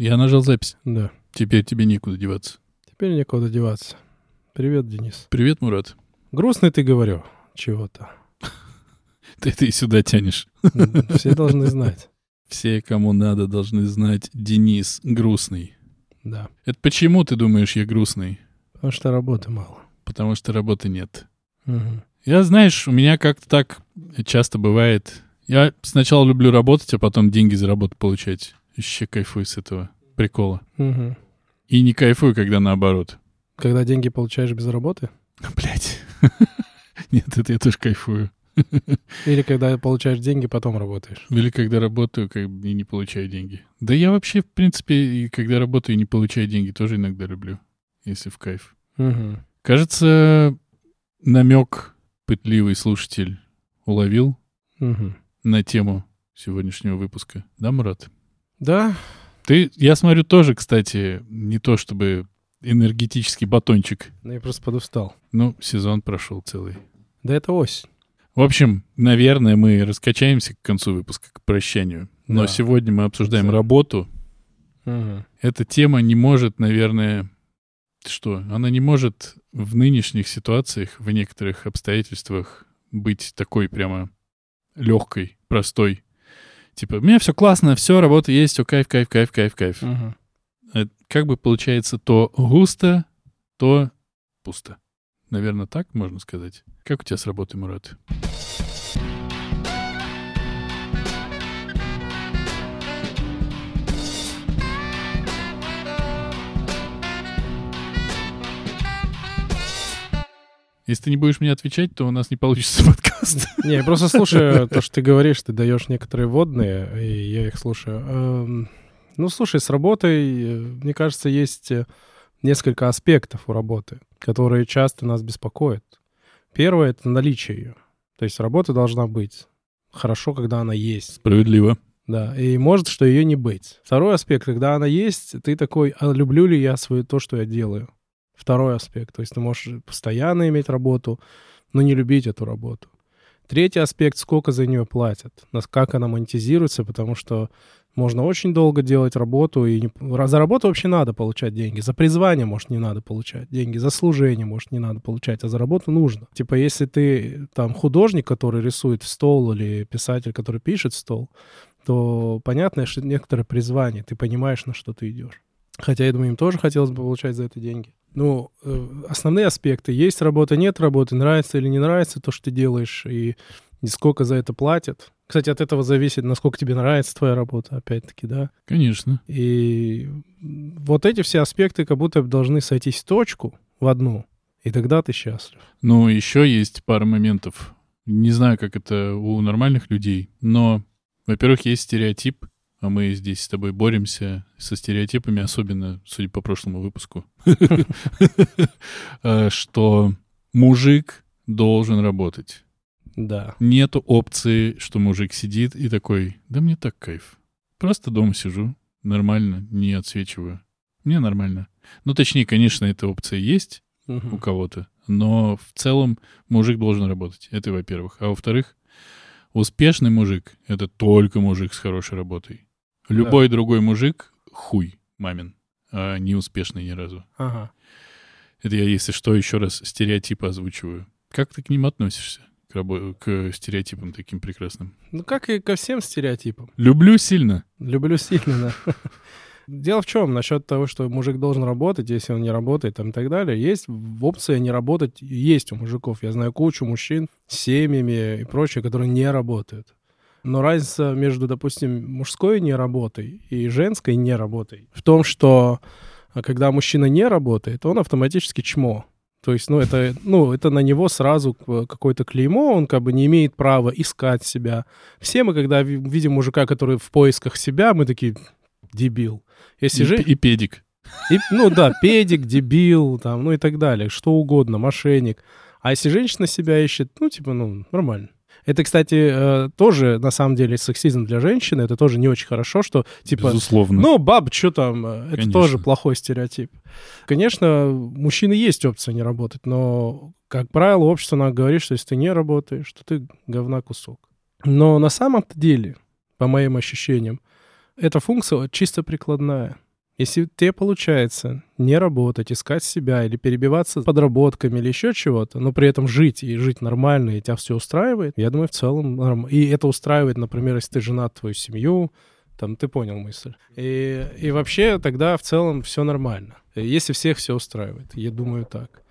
Я нажал запись. Да. Теперь тебе некуда деваться. Теперь некуда деваться. Привет, Денис. Привет, Мурат. Грустный ты, говорю, чего-то. Ты это и сюда тянешь. Все должны знать. Все, кому надо, должны знать Денис грустный. Да. Это почему ты думаешь, я грустный? Потому что работы мало. Потому что работы нет. Я, знаешь, у меня как-то так часто бывает. Я сначала люблю работать, а потом деньги за работу получать. Еще кайфую с этого прикола. Мгм. И не кайфую, когда наоборот. Когда деньги получаешь без работы? Блять. Нет, это я тоже кайфую. Или когда получаешь деньги, потом работаешь? Или когда работаю, как и не получаю деньги. Да я вообще, в принципе, и когда работаю и не получаю деньги, тоже иногда люблю, если в кайф. Мгм. Кажется, намек пытливый слушатель уловил Мгм. на тему сегодняшнего выпуска. Да, Мурат? Да, Ты, я смотрю, тоже, кстати, не то чтобы энергетический батончик. но я просто подустал. Ну, сезон прошел целый. Да это осень. В общем, наверное, мы раскачаемся к концу выпуска, к прощанию. Но Да. сегодня мы обсуждаем Да. работу. Мгм. Эта тема не может, наверное... Что? Она не может в нынешних ситуациях, в некоторых обстоятельствах быть такой прямо легкой, простой. Типа, у меня все классно, все, работа есть, все, кайф, кайф, кайф, кайф, кайф. Э, Как бы получается то густо, то пусто. Наверное, так можно сказать. Как у тебя с работой, Мурат? Если ты не будешь мне отвечать, то у нас не получится подкаст. Не, я просто слушаю то, что ты говоришь, ты даешь некоторые водные, и я их слушаю. Эм, Ну, слушай, с работой, э, мне кажется, есть э, несколько аспектов у работы, которые часто нас беспокоят. Первое — это наличие ее. То есть работа должна быть. Хорошо, когда она есть. Справедливо. Да, и может, что ее не быть. Второй аспект, когда она есть, ты такой, а люблю ли я свое, то, что я делаю? Второй аспект, то есть ты можешь постоянно иметь работу, но не любить эту работу. Третий аспект, сколько за нее платят, как она монетизируется, потому что можно очень долго делать работу, и не- за работу вообще надо получать деньги. За призвание, может, не надо получать деньги, за служение, может, не надо получать, а за работу нужно. Типа, если ты там художник, который рисует стол, или писатель, который пишет стол, то понятно, что некоторое призвание, ты понимаешь, на что ты идешь. Хотя, я думаю, им тоже хотелось бы получать за это деньги. Ну, э, основные аспекты. Есть работа, нет работы, нравится или не нравится то, что ты делаешь, и, и сколько за это платят. Кстати, от этого зависит, насколько тебе нравится твоя работа, опять-таки, да. Конечно. И вот эти все аспекты как будто должны сойтись в точку, в одну, и тогда ты счастлив. Но еще есть пара моментов. Не знаю, как это у нормальных людей, но, во-первых, есть стереотип, а мы здесь с тобой боремся со стереотипами, особенно, судя по прошлому выпуску, э, что мужик должен работать. Да. Нету опции, что мужик сидит и такой, да мне так кайф. Просто дома сижу, нормально, не отсвечиваю. Мне нормально. Ну, точнее, конечно, эта опция есть, у кого-то. Но в целом мужик должен работать. Это во-первых. А во-вторых, успешный мужик — это только мужик с хорошей работой. Любой другой мужик — хуй мамин, а не успешный ни разу. Ага. Это я, если что, еще раз стереотипы озвучиваю. Как ты к ним относишься? К, рабо- к стереотипам таким прекрасным. Ну, как и ко всем стереотипам. Люблю сильно. Люблю сильно, да. Дело в чем? Насчет того, что мужик должен работать, если он не работает там, и так далее. Есть опция не работать, есть у мужиков. Я знаю кучу мужчин с семьями и прочее, которые не работают. Но разница между, допустим, мужской неработой и женской неработой в том, что а, когда мужчина не работает, он автоматически чмо. То есть, ну, это, ну, это на него сразу к- какое-то клеймо, он как бы не имеет права искать себя. Все мы, когда ви- видим мужика, который в поисках себя, мы такие, дебил. Если И, же... и педик. И, ну да, педик, дебил, там, ну и так далее, что угодно, мошенник. А если женщина себя ищет, ну, типа, ну, нормально. Это, кстати, э, тоже, на самом деле, сексизм для женщины, это тоже не очень хорошо, что, типа, Безусловно. ну, баб, что там, э, это Конечно. тоже плохой стереотип. Конечно, мужчины есть опция не работать, но, как правило, общество нам говорит, что если ты не работаешь, то ты говна кусок. Но на самом-то деле, по моим ощущениям, эта функция чисто прикладная. Если тебе получается не работать, искать себя или перебиваться подработками или еще чего-то, но при этом жить и жить нормально, и тебя все устраивает, я думаю, в целом норм... И это устраивает, например, если ты женат, твою семью, там, ты понял мысль. И, и вообще тогда в целом все нормально. Если всех все устраивает, я думаю так.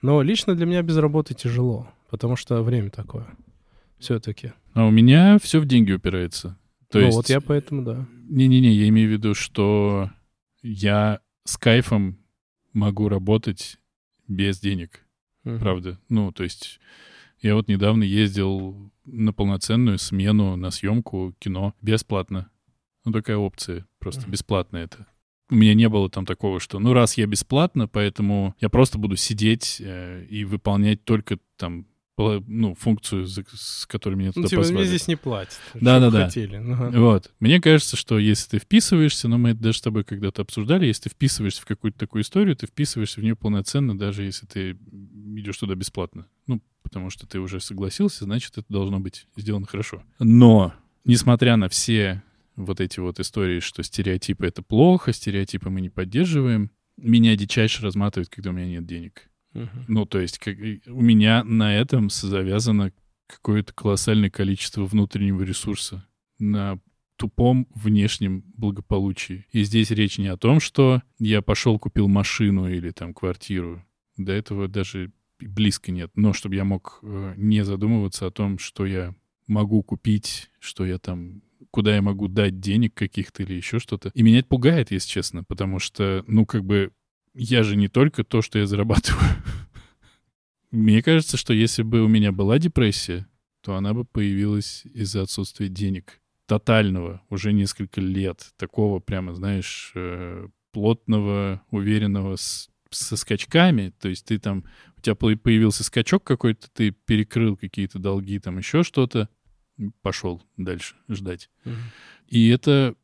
Но лично для меня без работы тяжело, потому что время такое. Все-таки. А у меня все в деньги упирается. То ну есть... вот я поэтому, да. Не-не-не, я имею в виду, что я с кайфом могу работать без денег. Мгм. Правда. Ну, то есть я вот недавно ездил на полноценную смену на съемку кино бесплатно. Ну, такая опция, просто Мгм. бесплатно это. У меня не было там такого, что, ну, раз я бесплатно, поэтому я просто буду сидеть э, и выполнять только там, ну, функцию, с которой меня Ну, туда типа, мне позвали. здесь не платят. Да-да-да. Ну, ага. Вот. Мне кажется, что если ты вписываешься, ну, мы это даже с тобой когда-то обсуждали, если ты вписываешься в какую-то такую историю, ты вписываешься в нее полноценно, даже если ты идешь туда бесплатно. Ну, потому что ты уже согласился, значит, это должно быть сделано хорошо. Но, несмотря на все вот эти вот истории, что стереотипы — это плохо, стереотипы мы не поддерживаем, меня дичайше разматывает, когда у меня нет денег. Ну, то есть как, у меня на этом завязано какое-то колоссальное количество внутреннего ресурса на тупом внешнем благополучии. И здесь речь не о том, что я пошел купил машину или там квартиру. До этого даже близко нет. Но чтобы я мог э, не задумываться о том, что я могу купить, что я там куда я могу дать денег каких-то или еще что-то. И меня это пугает, если честно, потому что, ну, как бы, я же не только то, что я зарабатываю. Мне кажется, что если бы у меня была депрессия, то она бы появилась из-за отсутствия денег. Тотального, уже несколько лет. Такого прямо, знаешь, э, плотного, уверенного, с- со скачками. То есть ты там, у тебя по- появился скачок какой-то, ты перекрыл какие-то долги, там еще что-то, пошел дальше ждать. Мгм. И это,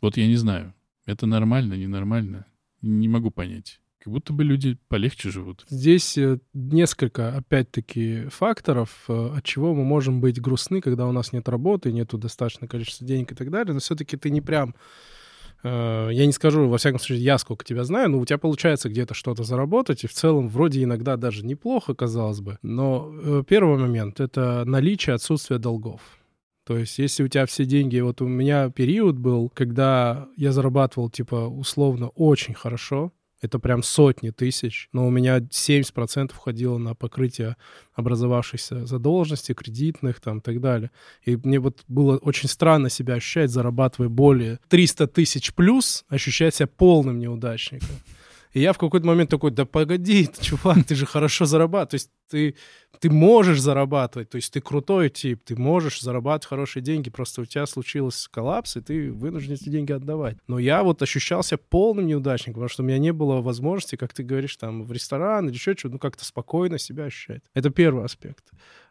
вот я не знаю, это нормально, ненормально, не могу понять. Как будто бы люди полегче живут. Здесь э, несколько, опять-таки, факторов, э, от чего мы можем быть грустны, когда у нас нет работы, нету достаточного количества денег и так далее. Но все-таки ты не прям... э, Я не скажу, во всяком случае, я сколько тебя знаю, но у тебя получается где-то что-то заработать, и в целом вроде иногда даже неплохо, казалось бы. Но первый момент — это наличие отсутствия долгов. То есть, если у тебя все деньги... Вот у меня период был, когда я зарабатывал, типа, условно, очень хорошо, это прям сотни тысяч, но у меня 70% уходило на покрытие образовавшихся задолженностей, кредитных там и так далее. И мне вот было очень странно себя ощущать, зарабатывая более 300 тысяч плюс, ощущать себя полным неудачником. И я в какой-то момент такой, да погоди, чувак, ты же хорошо зарабатываешь. То есть ты, ты можешь зарабатывать, то есть ты крутой тип, ты можешь зарабатывать хорошие деньги, просто у тебя случился коллапс, и ты вынужден эти деньги отдавать. Но я вот ощущался полным неудачником, потому что у меня не было возможности, как ты говоришь, там, в ресторан или еще что-то, ну, как-то спокойно себя ощущать. Это первый аспект.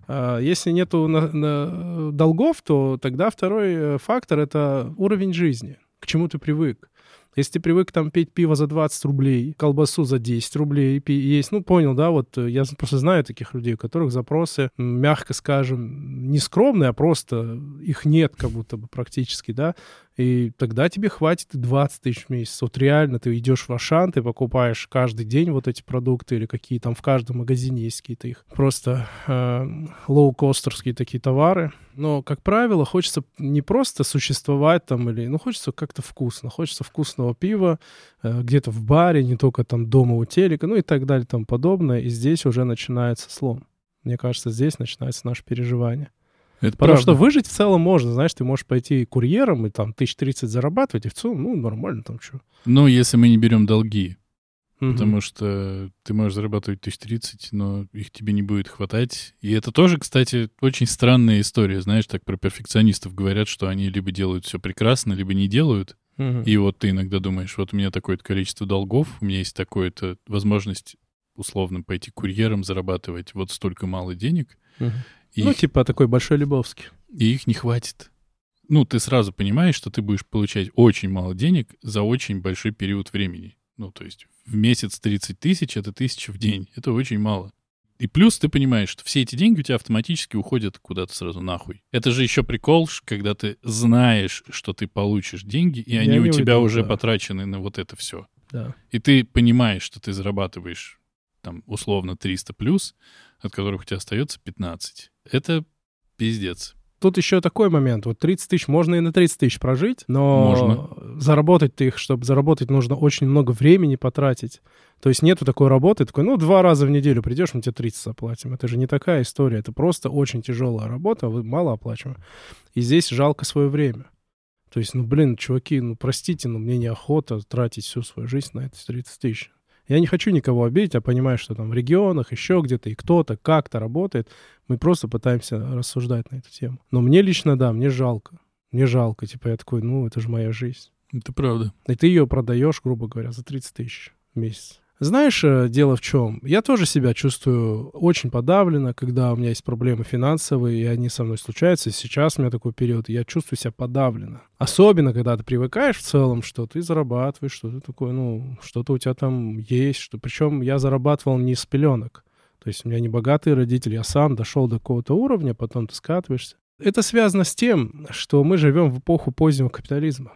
А Если нету на- на- долгов, то тогда второй э, фактор — это уровень жизни, к чему ты привык. Если ты привык там пить пиво за 20 рублей, колбасу за 10 рублей есть, ну, понял, да, вот э, я просто знаю таких людей, у которых запросы, мягко скажем, не скромные, а просто их нет как будто бы практически, да, и тогда тебе хватит и 20 тысяч в месяц. Вот реально ты идешь в Ашан, ты покупаешь каждый день вот эти продукты или какие там в каждом магазине есть какие-то их просто э, лоу-костерские такие товары. Но, как правило, хочется не просто существовать там или... Ну, хочется как-то вкусно. Хочется вкусного пива э, где-то в баре, не только там дома у телека, ну и так далее тому подобное. И здесь уже начинается слом. Мне кажется, здесь начинается наше переживание. Это Потому правда. что выжить в целом можно, знаешь, ты можешь пойти курьером и там 1030 зарабатывать, и в целом, ну, нормально там что. Но если мы не берем долги, потому что ты можешь зарабатывать 1030, но их тебе не будет хватать. И это тоже, кстати, очень странная история. Знаешь, так про перфекционистов говорят, что они либо делают все прекрасно, либо не делают. И вот ты иногда думаешь, вот у меня такое-то количество долгов, у меня есть такое-то возможность условно пойти курьером зарабатывать вот столько мало денег, и, Ну, их, типа такой большой Лебовский. и их не хватит. Ну, ты сразу понимаешь, что ты будешь получать очень мало денег за очень большой период времени. Ну, то есть в месяц 30 тысяч — это тысяча в день. Это очень мало. И плюс ты понимаешь, что все эти деньги у тебя автоматически уходят куда-то сразу нахуй. Это же еще прикол, когда ты знаешь, что ты получишь деньги, и они, они у тебя уйдут, уже да. потрачены на вот это все. Да. И ты понимаешь, что ты зарабатываешь там условно 300 плюс, от которых у тебя остается 15. Это пиздец. Тут еще такой момент. Вот 30 тысяч, можно и на 30 тысяч прожить, но Можно. заработать ты их, чтобы заработать, нужно очень много времени потратить. То есть нету такой работы, такой, ну, два раза в неделю придешь, мы тебе 30 заплатим. Это же не такая история. Это просто очень тяжелая работа, вы мало оплачиваем. И здесь жалко свое время. То есть, ну, блин, чуваки, ну, простите, но мне неохота тратить всю свою жизнь на эти 30 тысяч. Я не хочу никого обидеть, а понимаю, что там в регионах еще где-то и кто-то как-то работает. Мы просто пытаемся рассуждать на эту тему. Но мне лично, да, мне жалко. Мне жалко. Типа я такой, ну, это же моя жизнь. Это правда. И ты ее продаешь, грубо говоря, за 30 тысяч в месяц. Знаешь, э, дело в чем? Я тоже себя чувствую очень подавленно, когда у меня есть проблемы финансовые, и они со мной случаются. И сейчас у меня такой период, я чувствую себя подавленно. Особенно, когда ты привыкаешь в целом, что ты зарабатываешь, что ты такой, ну, что-то у тебя там есть. Что... Причем я зарабатывал не с пеленок. То есть у меня не богатые родители, я сам дошел до какого-то уровня, потом ты скатываешься. Это связано с тем, что мы живем в эпоху позднего капитализма,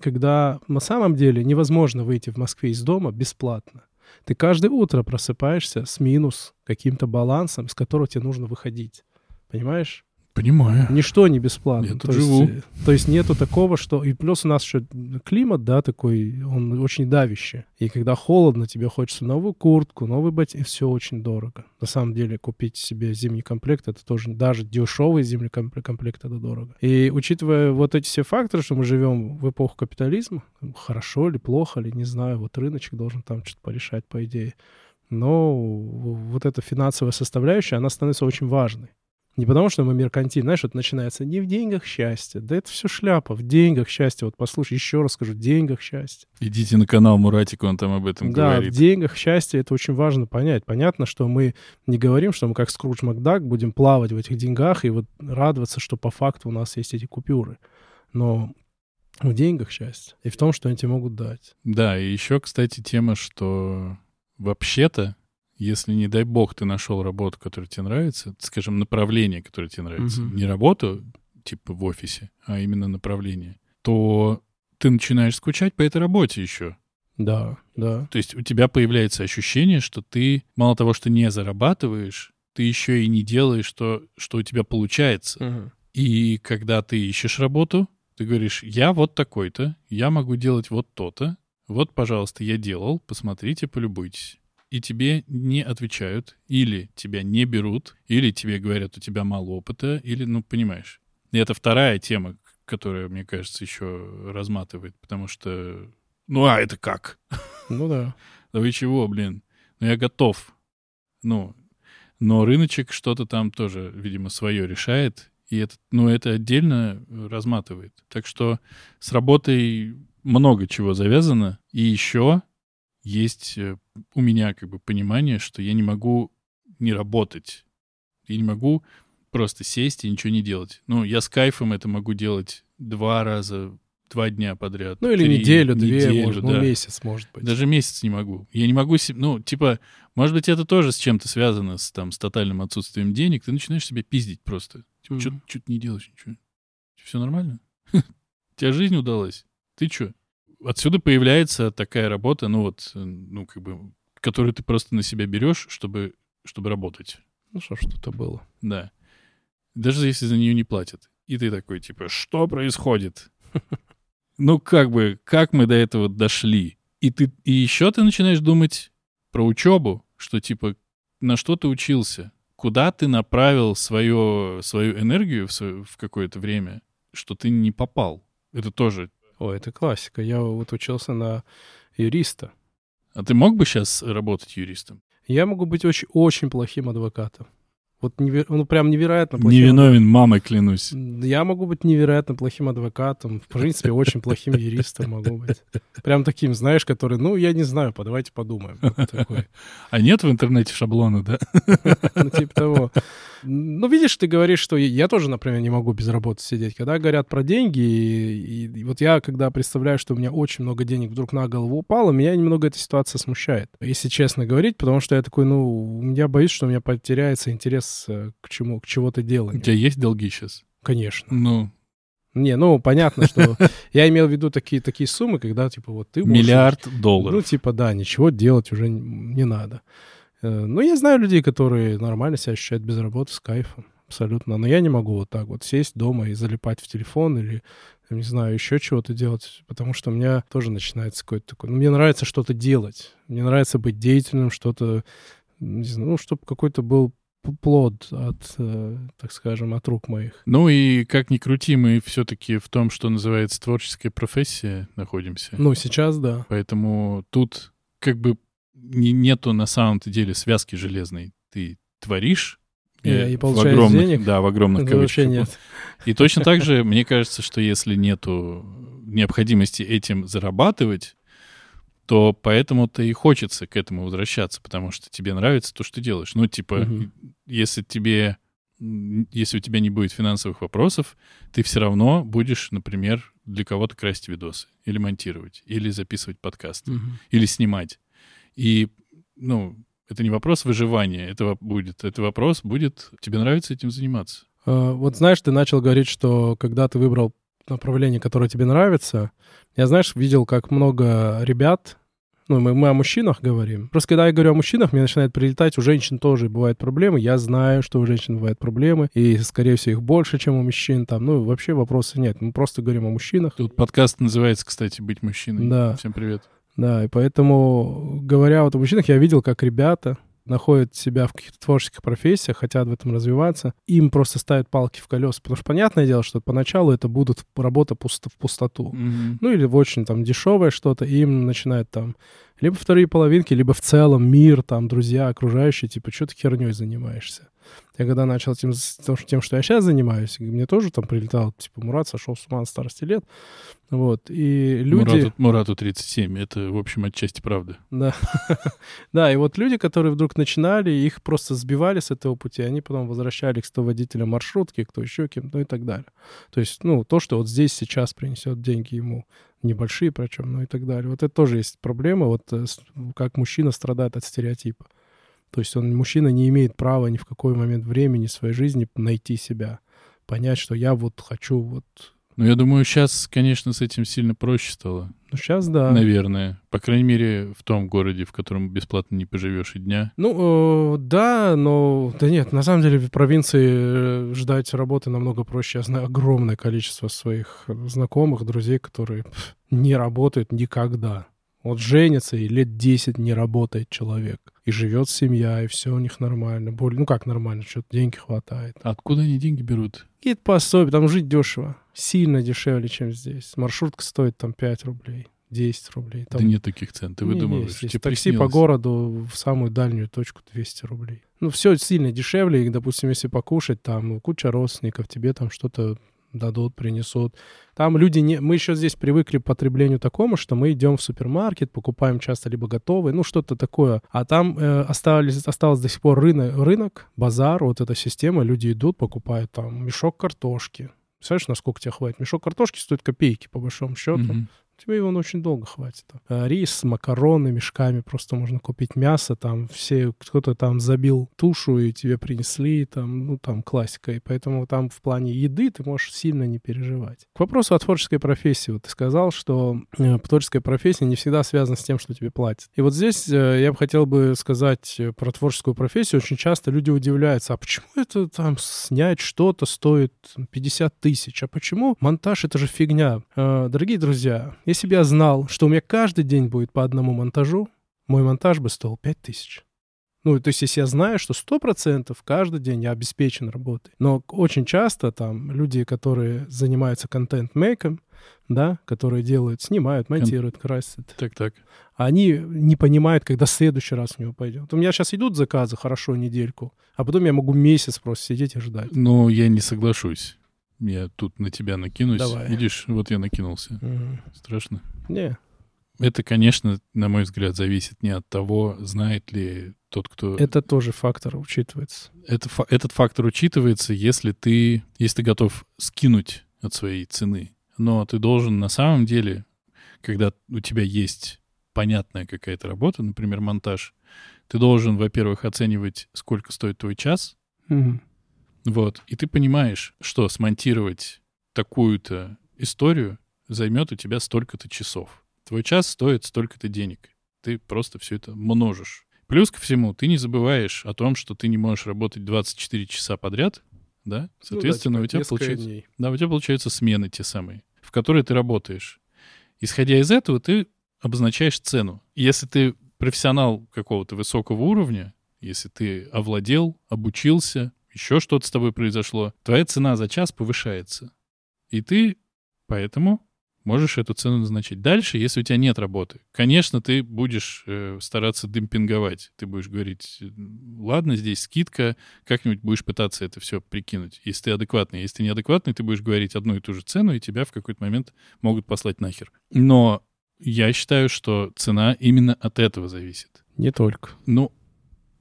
когда на самом деле невозможно выйти в Москве из дома бесплатно. Ты каждое утро просыпаешься с минус каким-то балансом, с которого тебе нужно выходить. Понимаешь? Понимаю. Ничто не бесплатно. Я тут то, есть, живу. э, то есть нету такого, что... И плюс у нас еще климат, да, такой, он очень давящий. И когда холодно, тебе хочется новую куртку, новый ботинок, и все очень дорого. На самом деле купить себе зимний комплект, это тоже даже дешевый зимний компле- комплект, это дорого. И учитывая вот эти все факторы, что мы живем в эпоху капитализма, хорошо ли, плохо ли, не знаю, вот рыночек должен там что-то порешать, по идее. Но вот эта финансовая составляющая, она становится очень важной. Не потому, что мы меркантильны, знаешь, это начинается не в деньгах счастье. Да это все шляпа. В деньгах счастье. Вот послушай, еще раз скажу, в деньгах счастье. Идите на канал Муратик, он там об этом да, говорит. в деньгах счастье это очень важно понять. Понятно, что мы не говорим, что мы как Скрудж Макдак будем плавать в этих деньгах и вот радоваться, что по факту у нас есть эти купюры. Но в деньгах счастье. И в том, что они тебе могут дать. Да, и еще, кстати, тема, что вообще-то, если, не дай бог, ты нашел работу, которая тебе нравится, скажем, направление, которое тебе нравится, Мгм. не работу, типа в офисе, а именно направление, то ты начинаешь скучать по этой работе еще. Да, да. То есть у тебя появляется ощущение, что ты мало того, что не зарабатываешь, ты еще и не делаешь то, что у тебя получается. И когда ты ищешь работу, ты говоришь, я вот такой-то, я могу делать вот то-то, вот, пожалуйста, я делал, посмотрите, полюбуйтесь. И тебе не отвечают, или тебя не берут, или тебе говорят, у тебя мало опыта, или, ну, понимаешь. И это вторая тема, которая, мне кажется, еще разматывает, потому что, ну, а это как? Ну да. Да вы чего, блин? Ну, я готов. Ну, но рыночек что-то там тоже, видимо, свое решает, и это, ну, это отдельно разматывает. Так что с работой много чего завязано, и еще есть э, у меня как бы понимание, что я не могу не работать. Я не могу просто сесть и ничего не делать. Ну, я с кайфом это могу делать два раза, два дня подряд. Ну или три, неделю, две, неделю, может, да. ну месяц, может быть. Даже месяц не могу. Я не могу. Ну, типа, может быть, это тоже с чем-то связано, с, там, с тотальным отсутствием денег. Ты начинаешь себя пиздить просто. Типа, что ты не делаешь ничего? Все нормально? Тебя жизнь удалась? Ты что? Отсюда появляется такая работа, ну вот, э, ну как бы, которую ты просто на себя берешь, чтобы, чтобы работать. Ну что, что-то было. Да. Даже если за нее не платят. И ты такой, типа, что происходит? Ну, как бы, как мы до этого дошли? И ты и еще ты начинаешь думать про учебу, что, типа, на что ты учился? Куда ты направил свое, свою энергию в, свое- в какое-то время, что ты не попал? Это тоже... Ой, это классика. Я вот учился на юриста. А ты мог бы сейчас работать юристом? Я могу быть очень, очень плохим адвокатом. Вот неве- ну прям невероятно плохим. Невиновен, мамой клянусь. Я могу быть невероятно плохим адвокатом. В принципе, очень плохим юристом могу быть. Прям таким, знаешь, который, ну, я не знаю, давайте подумаем. А нет в интернете шаблона, да? Ну, типа того. Ну, видишь, ты говоришь, что я- тоже, например, не могу без работы сидеть. Когда говорят про деньги, и, и вот я, когда представляю, что у меня очень много денег вдруг на голову упало, меня немного эта ситуация смущает, если честно говорить, потому что я такой, ну, я боюсь, что у меня потеряется интерес э, к чему, к чего-то У деланию. тебя есть долги сейчас? Конечно. Ну, Не, ну, понятно, что я имел в виду такие, такие суммы, когда, типа, вот ты... миллиард Ну, долларов. типа, да, ничего делать уже не надо. Э, Ну, я знаю людей, которые нормально себя ощущают без работы, с кайфом. Абсолютно. Но я не могу вот так вот сесть дома и залипать в телефон или, не знаю, еще чего-то делать, потому что у меня тоже начинается какой-то такой... Ну, мне нравится что-то делать. Мне нравится быть деятельным, что-то... Не знаю, ну, чтобы какой-то был плод от, э, так скажем, от рук моих. Ну и как ни крути, мы все-таки в том, что называется творческая профессия, находимся. Ну, сейчас да. Поэтому тут как бы не- нету на самом-то деле связки железной. Ты творишь, И- э, и в огромных, денег? Да, в огромных кавычках. нет. И точно так же, мне кажется, что если нету необходимости этим зарабатывать, то поэтому-то и хочется к этому возвращаться, потому что тебе нравится то, что ты делаешь. Ну, типа, Мгм. если тебе, если у тебя не будет финансовых вопросов, ты все равно будешь, например, для кого-то красить видосы, или монтировать, или записывать подкаст, Мгм. или снимать. И, ну, это не вопрос выживания, это будет, это вопрос будет, тебе нравится этим заниматься. А, Вот знаешь, ты начал говорить, что когда ты выбрал направление, которое тебе нравится, я, знаешь, видел, как много ребят, ну, мы, мы о мужчинах говорим. Просто когда я говорю о мужчинах, мне начинает прилетать, у женщин тоже бывают проблемы. Я знаю, что у женщин бывают проблемы, и, скорее всего, их больше, чем у мужчин. Там, ну, вообще вопроса нет. Мы просто говорим о мужчинах. Тут подкаст называется, кстати, «Быть мужчиной». Да. Всем привет. Да, и поэтому, говоря вот о мужчинах, я видел, как ребята находят себя в каких-то творческих профессиях, хотят в этом развиваться, им просто ставят палки в колеса. Потому что понятное дело, что поначалу это будут работа пусто, в пустоту. Мгм. Ну или в очень там дешевое что-то, и им начинают там либо вторые половинки, либо в целом мир, там, друзья, окружающие, типа, что ты херней занимаешься? Я когда начал тем, тем, что- я сейчас занимаюсь, мне тоже там прилетало, типа, Мурат сошел с ума на старости лет. Вот. И люди... Мурату, Мурату 37. Это, в общем, отчасти правда. Да. да, и вот люди, которые вдруг начинали, их просто сбивали с этого пути, они потом возвращались кто водителя маршрутки, кто еще кем, ну и так далее. То есть, ну, то, что вот здесь сейчас принесет деньги ему, небольшие причем, ну и так далее. Вот это тоже есть проблема, вот э, с- как мужчина страдает от стереотипа. То есть он, мужчина не имеет права ни в какой момент времени своей жизни найти себя, понять, что я вот хочу вот... Ну, я думаю, сейчас, конечно, с этим сильно проще стало. Ну, сейчас да. Наверное. По крайней мере, в том городе, в котором бесплатно не поживешь и дня. Ну, э, да, но... Да нет, на самом деле в провинции э, ждать работы намного проще. Я знаю огромное количество своих знакомых, друзей, которые не работают никогда. Вот женится, и лет 10 не работает человек. И живет семья, и все у них нормально. Более, ну как нормально, что-то деньги хватает. Откуда они деньги берут? Какие-то пособия, там жить дешево. Сильно дешевле, чем здесь. Маршрутка стоит там 5 рублей, 10 рублей. Там Да нет таких цен. Ты выдумываешь. есть, есть. Тебе Такси по городу в самую дальнюю точку 200 рублей. Ну, все сильно дешевле. И, допустим, если покушать, там куча родственников, тебе там что-то дадут, принесут. Там люди не... Мы еще здесь привыкли к потреблению такому, что мы идем в супермаркет, покупаем часто либо готовые, ну, что-то такое. А там э, остались, осталось до сих пор рынок, рынок, базар, вот эта система. Люди идут, покупают там мешок картошки. Представляешь, насколько тебе хватит? Мешок картошки стоит копейки, по большому счету. Мгм. Тебе его очень долго хватит. А, Рис, макароны мешками, просто можно купить мясо, там все, кто-то там забил тушу и тебе принесли, там, ну, там классика. И поэтому там в плане еды ты можешь сильно не переживать. К вопросу о творческой профессии. Вот ты сказал, что э, творческая профессия не всегда связана с тем, что тебе платят. И вот здесь э, я бы хотел бы сказать э, про творческую профессию. Очень часто люди удивляются, а почему это там снять что-то стоит 50 тысяч? А почему монтаж — это же фигня? Э, Дорогие друзья, если бы я знал, что у меня каждый день будет по одному монтажу, мой монтаж бы стоил 5 тысяч. Ну, то есть, если я знаю, что 100% каждый день я обеспечен работой. Но очень часто там люди, которые занимаются контент-мейком, да, которые делают, снимают, монтируют, красят, Так-так. они не понимают, когда в следующий раз у него пойдет. У меня сейчас идут заказы, хорошо, недельку, а потом я могу месяц просто сидеть и ждать. Но я не соглашусь. Я тут на тебя накинусь. Давай. Видишь, вот я накинулся. Мгм. Страшно. Не, Это, конечно, на мой взгляд, зависит не от того, знает ли тот, кто... Это тоже фактор учитывается. Это, этот фактор учитывается, если ты, если ты готов скинуть от своей цены. Но ты должен на самом деле, когда у тебя есть понятная какая-то работа, например, монтаж, ты должен, во-первых, оценивать, сколько стоит твой час, Мгм. Вот, и ты понимаешь, что смонтировать такую-то историю займет у тебя столько-то часов. Твой час стоит столько-то денег. Ты просто все это множишь. Плюс ко всему, ты не забываешь о том, что ты не можешь работать 24 часа подряд, да? Соответственно, Ну да, у тебя типа, получается... дней. Да, у тебя получаются смены те самые, в которые ты работаешь. Исходя из этого, ты обозначаешь цену. Если ты профессионал какого-то высокого уровня, если ты овладел, обучился, еще что-то с тобой произошло, твоя цена за час повышается. И ты поэтому можешь эту цену назначить. Дальше, если у тебя нет работы, конечно, ты будешь э, стараться демпинговать. Ты будешь говорить, ладно, здесь скидка, как-нибудь будешь пытаться это все прикинуть. Если ты адекватный. Если ты неадекватный, ты будешь говорить одну и ту же цену, и тебя в какой-то момент могут послать нахер. Но я считаю, что цена именно от этого зависит. Не только. Ну,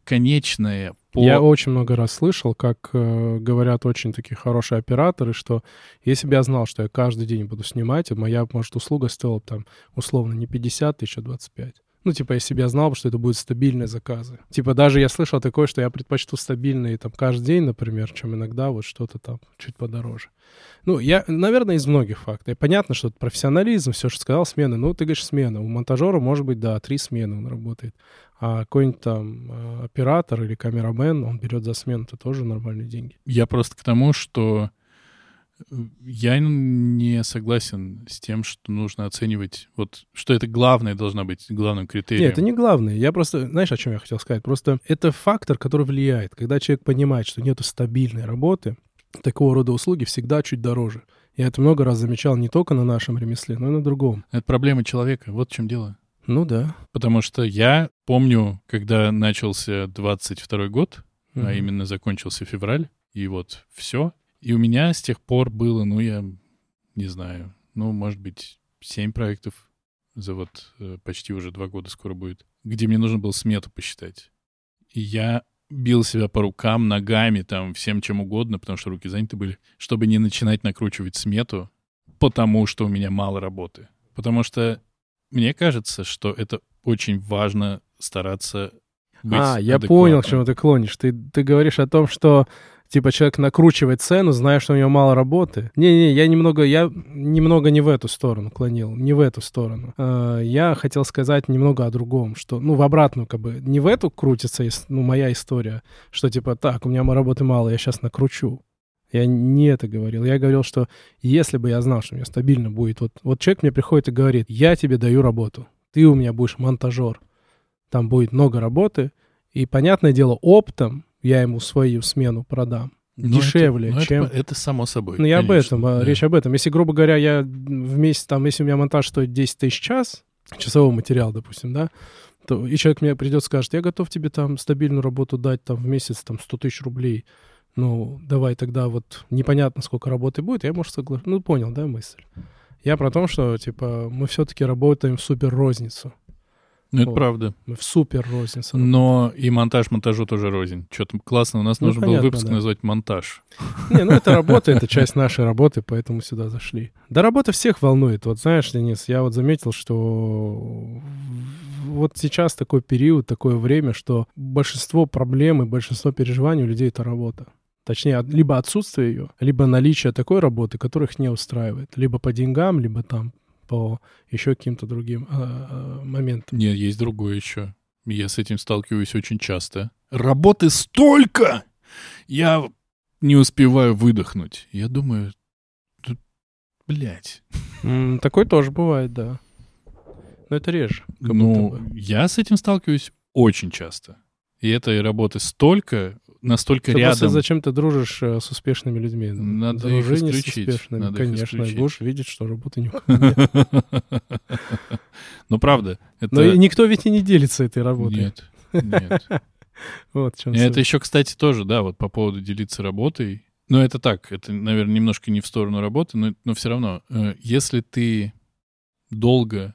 конечная по... Я очень много раз слышал, как э, говорят очень такие хорошие операторы, что если бы я знал, что я каждый день буду снимать, моя, может, услуга стоила бы там условно не 50 тысяч, а 25. Ну, типа, если бы я знал, что это будут стабильные заказы. Типа, даже я слышал такое, что я предпочту стабильные там каждый день, например, чем иногда вот что-то там чуть подороже. Ну, я, наверное, из многих фактов. И понятно, что это профессионализм, все, что сказал, смены. Ну, ты говоришь, смена. У монтажера, может быть, да, три смены он работает. А какой-нибудь там э, оператор или камерамен, он берет за смену, это тоже нормальные деньги. Я просто к тому, что э, я не согласен с тем, что нужно оценивать, вот, что это главное должно быть главным критерием. Нет, это не главное. Я просто, знаешь, о чем я хотел сказать? Просто это фактор, который влияет. Когда человек понимает, что нету стабильной работы, такого рода услуги всегда чуть дороже. Я это много раз замечал не только на нашем ремесле, но и на другом. Это проблема человека, вот в чем дело. Ну да. Потому что я помню, когда начался 22 год, а Мгм. именно закончился февраль, и вот все. И у меня с тех пор было, ну, я не знаю, ну, может быть, семь проектов за вот э, почти уже два года скоро будет, где мне нужно было смету посчитать. И я бил себя по рукам, ногами, там, всем чем угодно, потому что руки заняты были, чтобы не начинать накручивать смету, потому что у меня мало работы. Потому что мне кажется, что это очень важно стараться быть А, я адекватным. понял, к чему ты клонишь. Ты, ты говоришь о том, что типа человек накручивает цену, зная, что у него мало работы. Не-не, я немного, я немного не в эту сторону клонил, не в эту сторону. А, я хотел сказать немного о другом, что, ну, в обратную, как бы, не в эту крутится, ну, моя история, что типа, так, у меня работы мало, я сейчас накручу. Я не это говорил. Я говорил, что если бы я знал, что у меня стабильно будет, вот, вот человек мне приходит и говорит, я тебе даю работу, ты у меня будешь монтажер, там будет много работы, и, понятное дело, оптом я ему свою смену продам. Ну, дешевле, это, это чем... по- Это, само собой. Ну, я об этом, а, да. речь об этом. Если, грубо говоря, я в месяц, там, если у меня монтаж стоит 10 тысяч час, часовой материал, допустим, да, то и человек мне придет, скажет, я готов тебе там стабильную работу дать там в месяц там 100 тысяч рублей. Ну, давай тогда вот непонятно, сколько работы будет, я, может, соглашусь. Ну, понял, да, мысль? Я про то, что, типа, мы все-таки работаем в супер розницу. Ну, это Вот. правда. Мы в супер розницу. Но и монтаж монтажу тоже рознь. Что-то классно. У нас Ну, нужно понятно, выпуск да. назвать «Монтаж». Не, ну это работа, это часть нашей работы, поэтому сюда зашли. Да работа всех волнует. Вот знаешь, Денис, я вот заметил, что вот сейчас такой период, такое время, что большинство проблем и большинство переживаний у людей — это работа. Точнее, либо отсутствие ее, либо наличие такой работы, которая их не устраивает. Либо по деньгам, либо там по еще каким-то другим а, а, моментам. Нет, есть другое еще. Я с этим сталкиваюсь очень часто. Работы столько! Я не успеваю выдохнуть. Я думаю, тут, блядь. М, Такое тоже бывает, да. Но это реже. Ну, я с этим сталкиваюсь очень часто. И этой работы столько, настолько Ты просто рядом. зачем ты дружишь э, с успешными людьми? Надо Дружи их не исключить, с успешными, надо их конечно. и исключить. будешь видеть, что работы нет. Ну, правда. Это... Но никто ведь и не делится этой работой. Нет, нет. Вот чем это еще, кстати, тоже, да, вот по поводу делиться работой. Но это так, это, наверное, немножко не в сторону работы, но, но все равно, э, если ты долго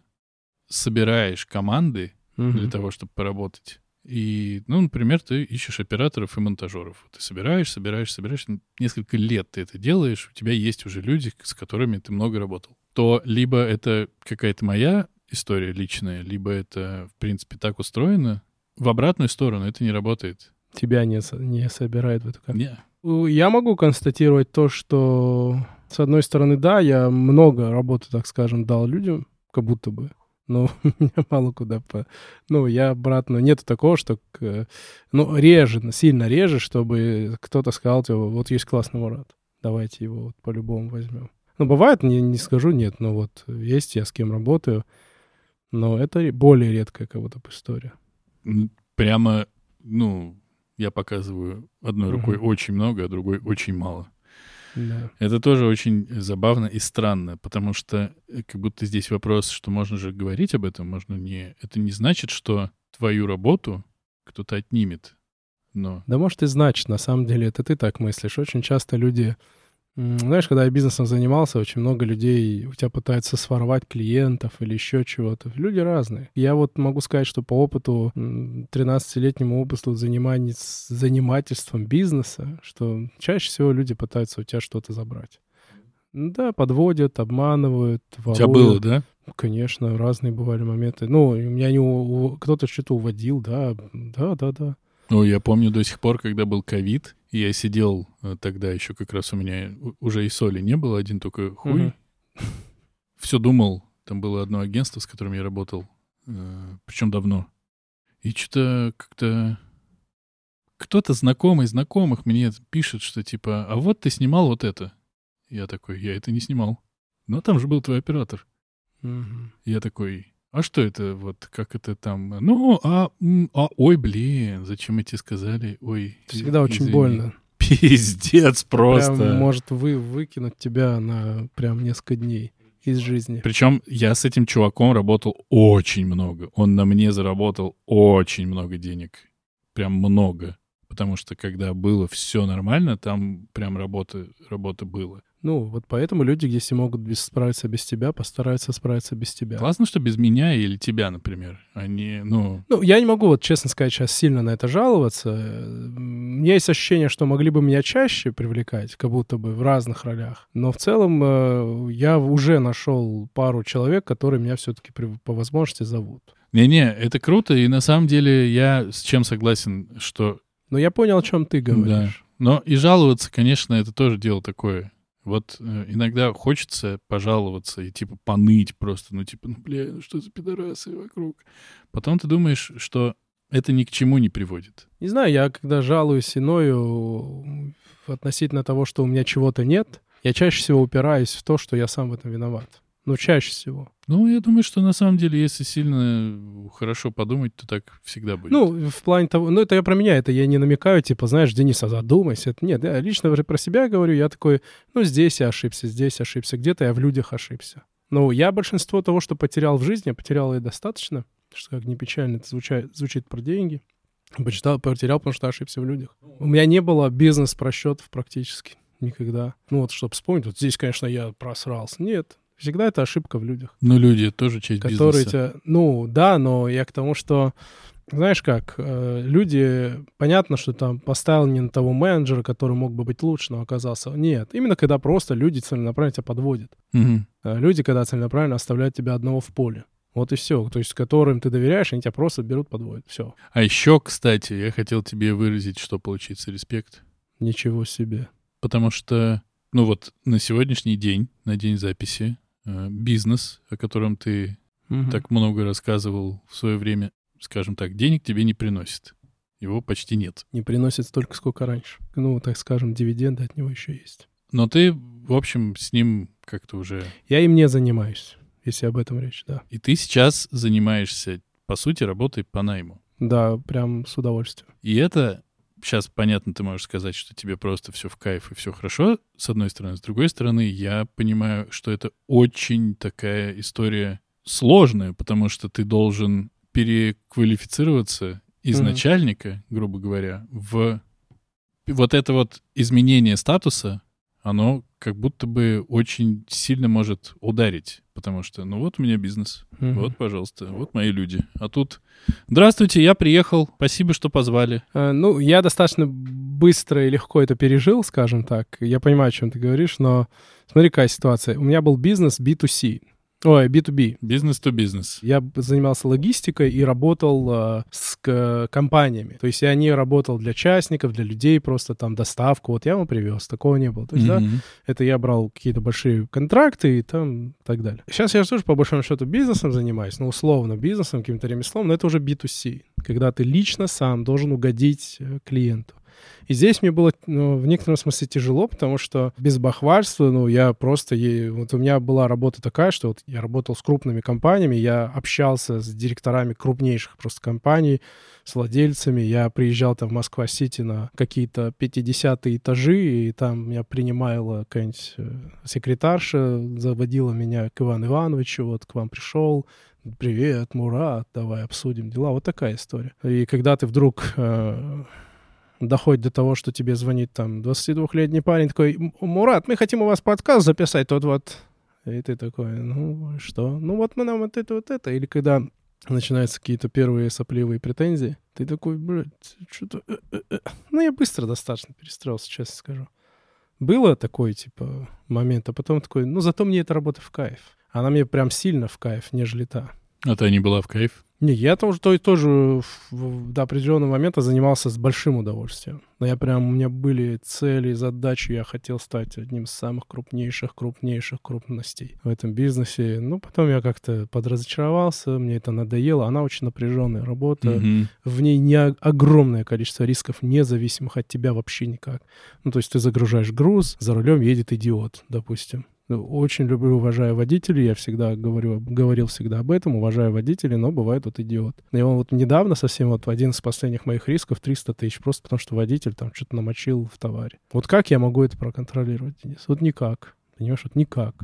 собираешь команды для того, чтобы поработать, И, ну, например, ты ищешь операторов и монтажеров. Ты собираешь, собираешь, собираешь. Несколько лет ты это делаешь, у тебя есть уже люди, с которыми ты много работал. То либо это какая-то моя история личная, либо это, в принципе, так устроено. В обратную сторону это не работает. Тебя не, не собирает в эту как? Не. У- Я могу констатировать то, что, с одной стороны, да, я много работы, так скажем, дал людям, как будто бы. Но меня мало куда по... Ну, я обратно... Нету такого, что... к- Ну, реже, сильно реже, чтобы кто-то сказал тебе, вот есть классный Мурат, давайте его вот по-любому возьмем. Ну, бывает, не, не скажу нет, но вот есть я с кем работаю, но это более редкая как будто бы история. Прямо, ну, я показываю одной рукой очень много, а другой очень мало. Да. Это тоже очень забавно и странно, потому что э, как будто здесь вопрос, что можно же говорить об этом, можно не... Это не значит, что твою работу кто-то отнимет. Но Да может и значит, на самом деле, это ты так мыслишь. Очень часто люди... Знаешь, когда я бизнесом занимался, очень много людей у тебя пытаются своровать клиентов или еще чего-то. Люди разные. Я вот могу сказать, что по опыту, м, 13-летнему опыту занимания, занимательством бизнеса, что чаще всего люди пытаются у тебя что-то забрать. Да, подводят, обманывают, у воруют. тебя было, да? Конечно, разные бывали моменты. Ну, у меня не у- у- кто-то что-то уводил, да, да, да, да. Ну, я помню до сих пор, когда был ковид, я сидел э, тогда еще как раз у меня уже и соли не было, один только хуй. Все думал, там было одно агентство, с которым я работал, причем давно. И что-то как-то кто-то знакомый знакомых мне пишет, что типа, а вот ты снимал вот это. Я такой, я это не снимал. Но там же был твой оператор. Мгм. Я такой, а что это вот, как это там? Ну, а, а ой, блин, зачем эти сказали? Ой, Всегда и- очень извини». больно. Пиздец просто. Прям может вы, выкинуть тебя на прям несколько дней из жизни. Причем я с этим чуваком работал очень много. Он на мне заработал очень много денег. Прям много. Потому что когда было все нормально, там прям работа, работа было. Ну, вот поэтому люди, если могут без, справиться без тебя, постараются справиться без тебя. Классно, что без меня или тебя, например. Они, ну, Ну, я не могу, вот честно сказать, сейчас сильно на это жаловаться. У меня есть ощущение, что могли бы меня чаще привлекать, как будто бы в разных ролях. Но в целом э, я уже нашел пару человек, которые меня все-таки по возможности зовут. не-не, это круто. И на самом деле я с чем согласен, что Но я понял, о чем ты говоришь. Но и жаловаться, конечно, это тоже дело такое. Вот э, иногда хочется пожаловаться и типа поныть просто, ну типа, ну бля, ну что за пидорасы вокруг. Потом ты думаешь, что это ни к чему не приводит. Не знаю, я когда жалуюсь иною относительно того, что у меня чего-то нет, я чаще всего упираюсь в то, что я сам в этом виноват. Ну, чаще всего. Ну, я думаю, что на самом деле, если сильно хорошо подумать, то так всегда будет. Ну, в плане того... Ну, это я про меня, это я не намекаю, типа, знаешь, Денис, а задумайся. Это, нет, я лично уже про себя говорю, я такой, ну, здесь я ошибся, здесь ошибся, где-то я в людях ошибся. Ну, я большинство того, что потерял в жизни, потерял и достаточно, что как ни печально это звучит, звучит про деньги. Почитал, потерял, потому что ошибся в людях. У меня не было бизнес-просчетов практически никогда. Ну, вот, чтобы вспомнить, вот здесь, конечно, я просрался. Нет, всегда это ошибка в людях Ну, люди тоже часть которые бизнеса. тебя... Ну, да, но я к тому, что... Знаешь как, э, люди, понятно, что там поставил не на того менеджера, который мог бы быть лучше, но оказался... Нет, именно когда просто люди целенаправленно тебя подводят. Э, Люди, когда целенаправленно оставляют тебя одного в поле. Вот и все. То есть, которым ты доверяешь, они тебя просто берут, подводят. Все. А еще, кстати, я хотел тебе выразить, что получится респект. Ничего себе. Потому что, ну вот, на сегодняшний день, на день записи, бизнес, о котором ты Мгм. так много рассказывал в свое время, скажем так, денег тебе не приносит. Его почти нет. Не приносит столько, сколько раньше. Ну, так скажем, дивиденды от него еще есть. Но ты, в общем, с ним как-то уже... Я им не занимаюсь, если об этом речь, да. И ты сейчас занимаешься, по сути, работой по найму. Да, прям с удовольствием. И это, сейчас понятно, ты можешь сказать, что тебе просто все в кайф и все хорошо, с одной стороны. С другой стороны, я понимаю, что это очень такая история сложная, потому что ты должен переквалифицироваться из Мгм. начальника, грубо говоря, в вот это вот изменение статуса, оно как будто бы очень сильно может ударить. Потому что, ну вот у меня бизнес. Мгм. Вот, пожалуйста, вот мои люди. А тут, здравствуйте, я приехал, спасибо, что позвали. Э, Ну, я достаточно быстро и легко это пережил, скажем так. Я понимаю, о чем ты говоришь, но смотри, какая ситуация. У меня был бизнес B2C. Ой, B2B. Бизнес то бизнес. Я занимался логистикой и работал э, с к- компаниями. То есть я не работал для частников, для людей, просто там доставку. Вот я ему привез, такого не было. То есть, да, Мгм. это я брал какие-то большие контракты и там так далее. Сейчас я же тоже по большому счету бизнесом занимаюсь, ну, условно, бизнесом, каким-то ремеслом, но это уже B2C, когда ты лично сам должен угодить э, клиенту. И здесь мне было ну, в некотором смысле тяжело, потому что без бахвальства, ну, я просто... Вот у меня была работа такая, что вот я работал с крупными компаниями, я общался с директорами крупнейших просто компаний, с владельцами. Я приезжал там в Москва-Сити на какие-то 50 этажи, и там меня принимала какая-нибудь э, секретарша, заводила меня к Ивану Ивановичу, вот к вам пришел, привет, Мурат, давай обсудим дела. Вот такая история. И когда ты вдруг э, доходит до того, что тебе звонит там 22-летний парень такой, «М- Мурат, мы хотим у вас подкаст записать, тот вот. И ты такой, ну, что? Ну, вот мы нам вот это, вот это. Или когда начинаются какие-то первые сопливые претензии, ты такой, блядь, что-то... э, э, э». Ну, я быстро достаточно перестроился, честно скажу. Было такой, типа, момент, а потом такой, ну, зато мне эта работа в кайф. Она мне прям сильно в кайф, нежели та. А ты не была в кайф? Не, я тоже, то, тоже до определенного момента занимался с большим удовольствием. Но я прям, у меня были цели, задачи, я хотел стать одним из самых крупнейших, крупнейших крупностей в этом бизнесе. Ну, потом я как-то подразочаровался, мне это надоело. Она очень напряженная работа, Мгм. в ней не огромное количество рисков, независимых от тебя вообще никак. Ну, то есть ты загружаешь груз, за рулем едет идиот, допустим. Очень люблю, уважаю водителей, я всегда говорю, говорил всегда об этом, уважаю водителей, но бывает вот идиот. И он вот недавно совсем, вот один из последних моих рисков 300 тысяч, просто потому что водитель там что-то намочил в товаре. Вот как я могу это проконтролировать, Денис? Вот никак. Понимаешь, вот никак.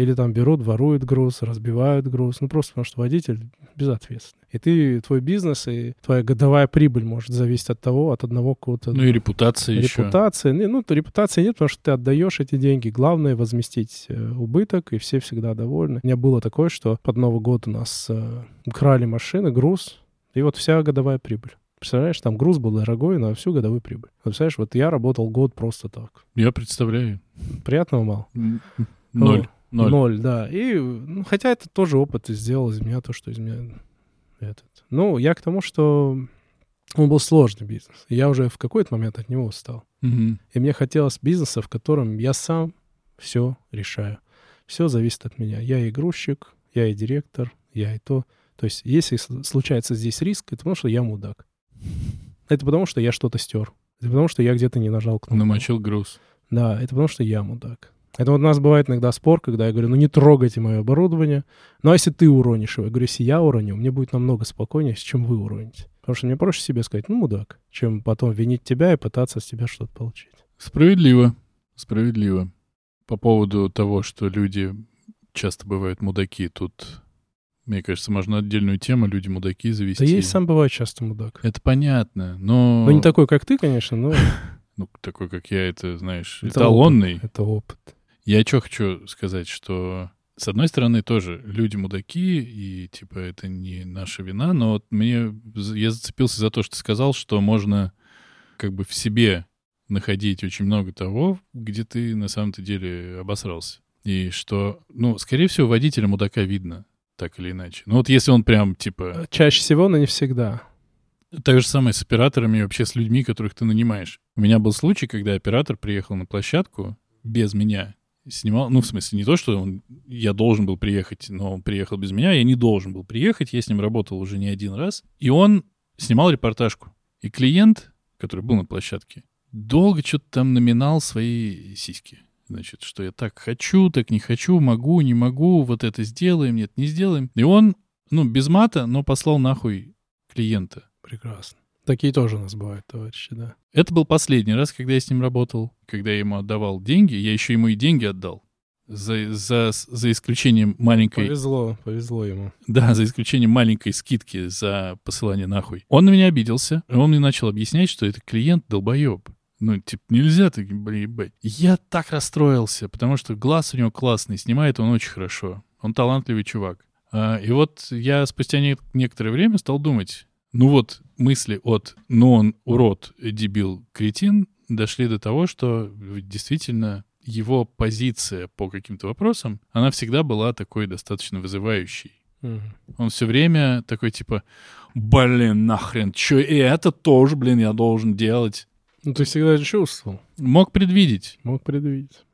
Или там берут, воруют груз, разбивают груз. Ну, просто потому что водитель безответственный. И ты, твой бизнес и твоя годовая прибыль может зависеть от того, от одного какого-то... Ну и репутация еще. Репутация. Ну, то репутации нет, потому что ты отдаешь эти деньги. Главное возместить э, убыток, и все всегда довольны. У меня было такое, что под Новый год у нас э, украли машины, груз, и вот вся годовая прибыль. Представляешь, там груз был дорогой, на всю годовую прибыль. Представляешь, вот я работал год просто так. Я представляю. Приятного мало. Ноль. Ноль. Ноль, да. И, ну, хотя это тоже опыт и сделал из меня то, что из меня этот. Ну, я к тому, что он был сложный бизнес. И Я уже в какой-то момент от него устал. Мгм. И мне хотелось бизнеса, в котором я сам все решаю. Все зависит от меня. Я и грузчик, я и директор, я и то. То есть, если случается здесь риск, это потому, что я мудак. Это потому, что я что-то стер. Это потому, что я где-то не нажал кнопку. Намочил груз. Да, это потому, что я мудак. Это вот у нас бывает иногда спор, когда я говорю, ну не трогайте мое оборудование. Ну а если ты уронишь его? Я говорю, если я уроню, мне будет намного спокойнее, чем вы уроните. Потому что мне проще себе сказать, ну мудак, чем потом винить тебя и пытаться с тебя что-то получить. Справедливо. Справедливо. По поводу того, что люди часто бывают мудаки, тут, мне кажется, можно отдельную тему люди-мудаки завести. Да я и сам бываю часто мудак. Это понятно, но... Ну не такой, как ты, конечно, но Ну, такой, как я, это, знаешь, эталонный. Это опыт. Я что хочу сказать, что с одной стороны тоже люди мудаки, и типа это не наша вина, но вот мне я зацепился за то, что ты сказал, что можно как бы в себе находить очень много того, где ты на самом-то деле обосрался. И что, ну, скорее всего, водителя мудака видно, так или иначе. Ну вот если он прям, типа, Чаще всего, но не всегда. так же самое с операторами и вообще с людьми, которых ты нанимаешь. У меня был случай, когда оператор приехал на площадку без меня. Снимал, ну, в смысле, не то, что он, я должен был приехать, но он приехал без меня, я не должен был приехать, я с ним работал уже не один раз. И он снимал репортажку. И клиент, который был на площадке, долго что-то там номинал свои сиськи. Значит, что я так хочу, так не хочу, могу, не могу, вот это сделаем, нет, не сделаем. И он, ну, без мата, но послал нахуй клиента. Прекрасно. Такие тоже у нас бывают, товарищи, да. Это был последний раз, когда я с ним работал. Когда я ему отдавал деньги, я еще ему и деньги отдал. За, за, за исключением маленькой... Повезло, повезло ему. Да, за исключением маленькой скидки за посылание нахуй. Он на меня обиделся. и Он мне начал объяснять, что это клиент долбоеб. Ну, типа, нельзя так, блин, ебать. Я так расстроился, потому что глаз у него классный, снимает он очень хорошо. Он талантливый чувак. А, и вот я спустя не- некоторое время стал думать, ну вот мысли от «ну он урод, дебил, кретин» дошли до того, что действительно его позиция по каким-то вопросам, она всегда была такой достаточно вызывающей. Он все время такой типа, блин, нахрен, что и это тоже, блин, я должен делать. Ну, ты всегда это чувствовал, Мог предвидеть. мог предвидеть.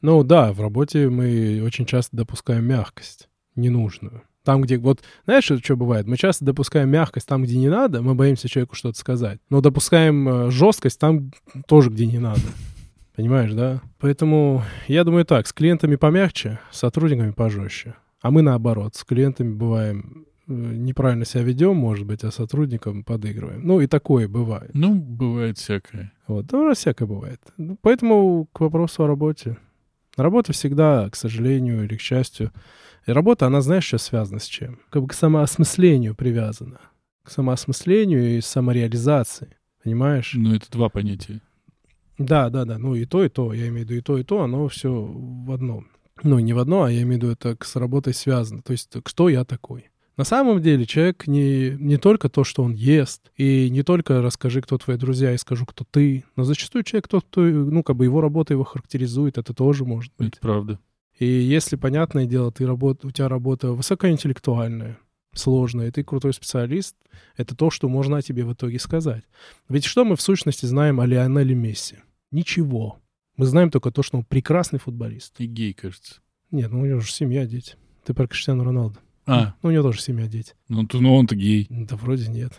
Ну да, в работе мы очень часто допускаем мягкость ненужную. Там, где, вот, знаешь, что бывает? Мы часто допускаем мягкость там, где не надо, мы боимся человеку что-то сказать. Но допускаем э, жесткость там тоже, где не надо. Понимаешь, да? Поэтому я думаю так, с клиентами помягче, с сотрудниками пожестче. А мы наоборот, с клиентами бываем э, неправильно себя ведем, может быть, а сотрудникам подыгрываем. Ну и такое бывает. Ну, бывает всякое. Вот, да, всякое бывает. Ну, Поэтому к вопросу о работе. Работа всегда, к сожалению или к счастью, и работа, она, знаешь, что связана с чем? Как бы к самоосмыслению привязана. К самоосмыслению и самореализации. Понимаешь? Ну, это два понятия. Да, да, да. Ну и то, и то. Я имею в виду и то, и то. Оно все в одном. Ну, не в одно, а я имею в виду, это с работой связано. То есть, кто я такой? На самом деле человек не, не только то, что он ест, и не только расскажи, кто твои друзья, и скажу, кто ты, но зачастую человек, тот, кто, ну, как бы его работа его характеризует, это тоже может быть. Это правда. И если, понятное дело, ты работ, у тебя работа высокоинтеллектуальная, сложная, и ты крутой специалист, это то, что можно о тебе в итоге сказать. Ведь что мы в сущности знаем о Лионеле Месси? Ничего. Мы знаем только то, что он прекрасный футболист. И гей, кажется. Нет, ну у него же семья, дети. Ты про Криштиану Роналду. А, Ну, у него тоже семья, дети. ну, то- ну он-то гей. Да вроде нет.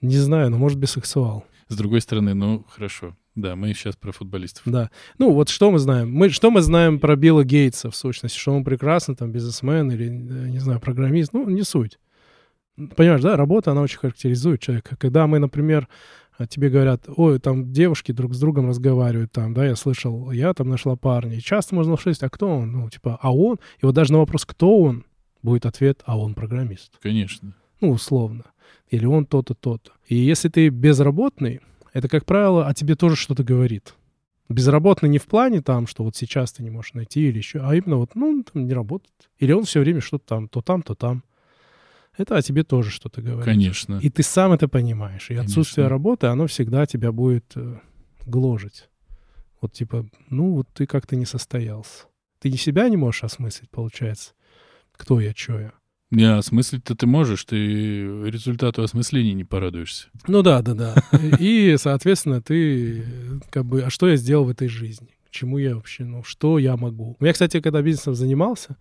Не знаю, но может бисексуал. С другой стороны, ну, хорошо. Да, мы сейчас про футболистов. Да. Ну, вот что мы знаем? Мы, что мы знаем про Билла Гейтса, в сущности? Что он прекрасный, там, бизнесмен или, э, не знаю, программист? Ну, не суть. Понимаешь, да, работа, она очень характеризует человека. Когда мы, например, а, тебе говорят, ой, там девушки друг с другом разговаривают, там, да, я слышал, я там нашла парня. И часто можно услышать, а кто он? Ну, типа, а он? И вот даже на вопрос, кто он, будет ответ, а он программист. Конечно. Ну, условно. Или он то-то, то-то. И если ты безработный, это, как правило, о тебе тоже что-то говорит. Безработный не в плане там, что вот сейчас ты не можешь найти или еще, а именно вот, ну, он там не работает. Или он все время что-то там, то там, то там. Это о тебе тоже что-то говорит. Конечно. И ты сам это понимаешь. И отсутствие Конечно. работы, оно всегда тебя будет э, гложить. Вот типа, ну вот ты как-то не состоялся. Ты не себя не можешь осмыслить, получается. Кто я, что я. Не, осмыслить-то ты можешь, ты результату осмысления не порадуешься. Ну да, да, да. И, соответственно, ты как бы, а что я сделал в этой жизни? Чему я вообще, ну, что я могу? Я, кстати, когда бизнесом занимался,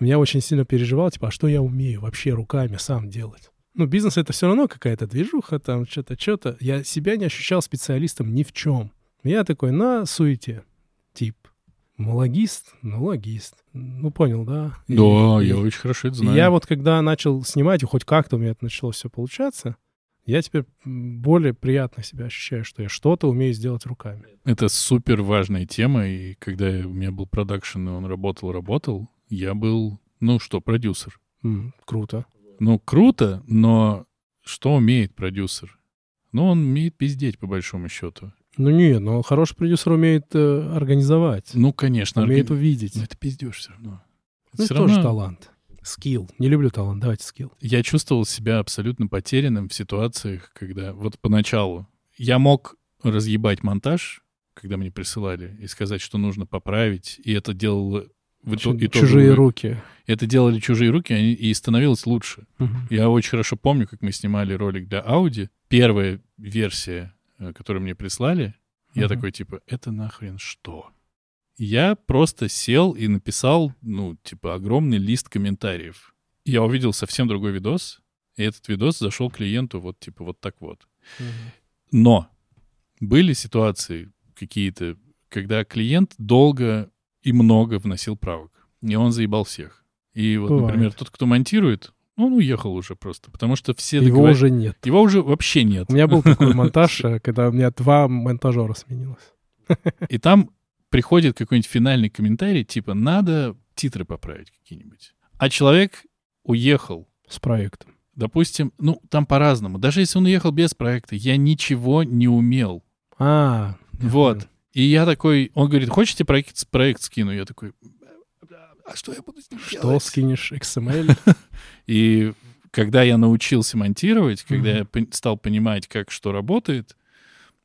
меня очень сильно переживал, типа, а что я умею вообще руками сам делать? Ну, бизнес — это все равно какая-то движуха, там, что-то, что-то. Я себя не ощущал специалистом ни в чем. Я такой на суете. Ну, логист, ну, логист. Ну, понял, да? И- Да, и- я очень хорошо это знаю. я вот когда начал снимать, и хоть как-то у меня это начало все получаться, я теперь более приятно себя ощущаю, что я что-то умею сделать руками. Это супер важная тема, и когда у меня был продакшн, и он работал-работал, я был, ну что, продюсер. М, круто. Ну, круто, но что умеет продюсер? Ну, он умеет пиздеть, по большому счету. Ну не, но хороший продюсер умеет э, организовать, Ну, конечно. умеет органи- увидеть. Но это пиздешь все равно. Ну, Всё это тоже равно талант. Скилл. Не люблю талант, давайте скилл. Я чувствовал себя абсолютно потерянным в ситуациях, когда вот поначалу я мог разъебать монтаж, когда мне присылали, и сказать, что нужно поправить, и это делало в ито- итоговую- Чужие руки. Это делали чужие руки, они- и становилось лучше. Мгм. Я очень хорошо помню, как мы снимали ролик для Audi. Первая версия, э, которую мне прислали, я Мгм. такой, типа, это нахрен что? Я просто сел и написал, ну, типа, огромный лист комментариев. Я увидел совсем другой видос, и этот видос зашел клиенту вот, типа, вот так вот. Мгм. Но были ситуации какие-то, когда клиент долго и много вносил правок, и он заебал всех. И вот, Бывает. например, тот, кто монтирует, он уехал уже просто, потому что все Его договор- уже нет. Его уже вообще нет. У меня был такой монтаж, э, когда у меня два монтажера сменилось. И там приходит какой-нибудь финальный комментарий, типа, надо титры поправить какие-нибудь. А человек уехал, С проектом. допустим, ну, там по-разному. Даже если он уехал без проекта, я ничего не умел. А, Вот. И я такой, он говорит, хочете проект, проект скину? Я такой, а что я буду с ним Что делать? скинешь? XML? И когда я научился монтировать, когда я стал понимать, как что работает,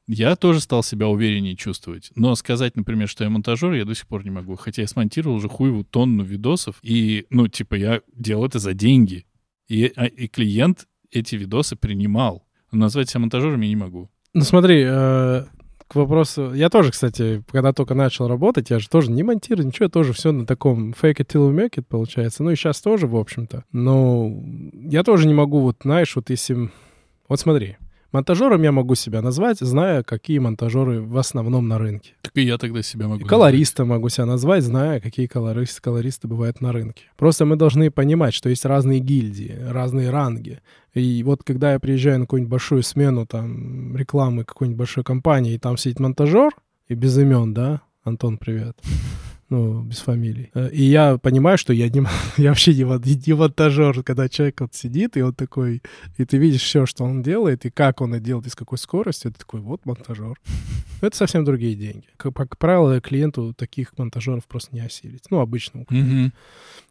я тоже стал себя увереннее чувствовать. Но сказать, например, что я монтажер, я до сих пор не могу. Хотя я смонтировал уже хуеву тонну видосов. И, ну, типа, я делал это за деньги. И, а- и клиент эти видосы принимал. Но назвать себя монтажером я не могу. Ну смотри, э, к вопросу... Я тоже, кстати, когда только начал работать, я же тоже не монтирую, ничего, я тоже все на таком fake it till you make it получается. Ну и сейчас тоже, в общем-то. Но я тоже не могу, вот знаешь, вот если... Вот смотри, монтажером я могу себя назвать, зная, какие монтажеры в основном на рынке. Так и я тогда себя могу. И колориста могу себя назвать, зная, какие колористы, колористы бывают на рынке. Просто мы должны понимать, что есть разные гильдии, разные ранги. И вот когда я приезжаю на какую-нибудь большую смену там рекламы какой-нибудь большой компании, и там сидит монтажер, и без имен, да, Антон, привет. Ну, без фамилий. Э, И я понимаю, что я, не, я вообще не, не монтажер, когда человек вот сидит, и он такой, и ты видишь все, что он делает, и как он это делает, и с какой скоростью, ты такой, вот монтажер. Но это совсем другие деньги. Как, как правило, клиенту таких монтажеров просто не осилить. Ну, обычному. Мгм.